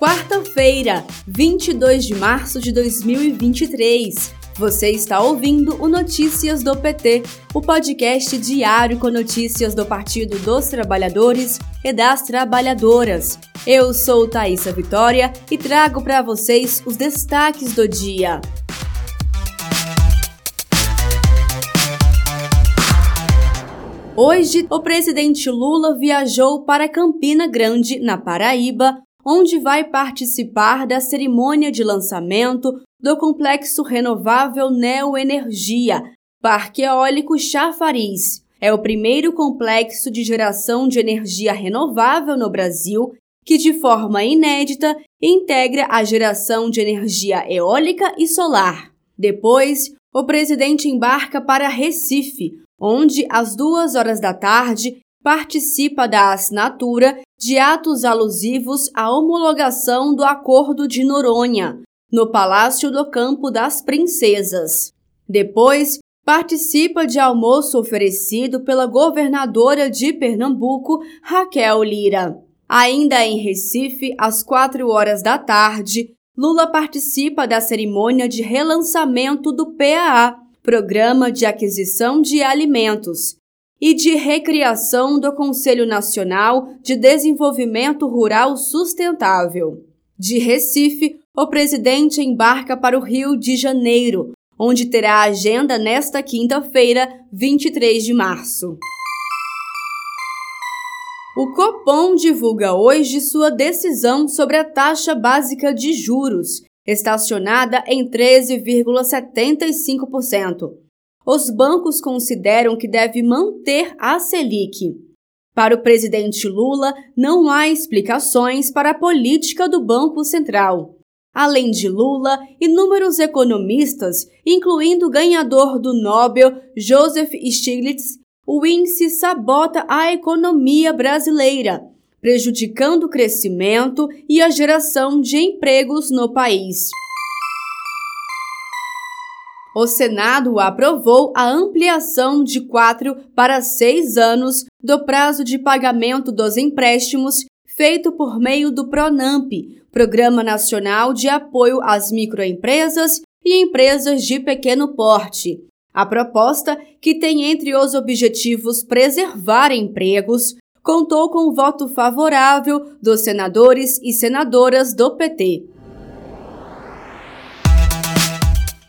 Quarta-feira, 22 de março de 2023. Você está ouvindo o Notícias do PT, o podcast diário com notícias do Partido dos Trabalhadores e das Trabalhadoras. Eu sou Thaisa Vitória e trago para vocês os destaques do dia. Hoje, o presidente Lula viajou para Campina Grande, na Paraíba, onde vai participar da cerimônia de lançamento do complexo renovável Neoenergia, Parque Eólico Chafariz. É o primeiro complexo de geração de energia renovável no Brasil que, de forma inédita, integra a geração de energia eólica e solar. Depois, o presidente embarca para Recife, onde, às duas horas da tarde, participa da assinatura de atos alusivos à homologação do Acordo de Noronha, no Palácio do Campo das Princesas. Depois, participa de almoço oferecido pela governadora de Pernambuco, Raquel Lira. Ainda em Recife, às quatro horas da tarde, Lula participa da cerimônia de relançamento do PAA, Programa de Aquisição de Alimentos, e de recriação do Conselho Nacional de Desenvolvimento Rural Sustentável. De Recife, o presidente embarca para o Rio de Janeiro, onde terá agenda nesta quinta-feira, 23 de março. O Copom divulga hoje sua decisão sobre a taxa básica de juros, estacionada em 13,75% os bancos consideram que deve manter a Selic. Para o presidente Lula, não há explicações para a política do Banco Central. Além de Lula, inúmeros economistas, incluindo o ganhador do Nobel Joseph Stiglitz, o índice sabota a economia brasileira, prejudicando o crescimento e a geração de empregos no país o Senado aprovou a ampliação de quatro para seis anos do prazo de pagamento dos empréstimos feito por meio do PRONAMP, Programa Nacional de Apoio às Microempresas e Empresas de Pequeno Porte. A proposta, que tem entre os objetivos preservar empregos, contou com o voto favorável dos senadores e senadoras do PT.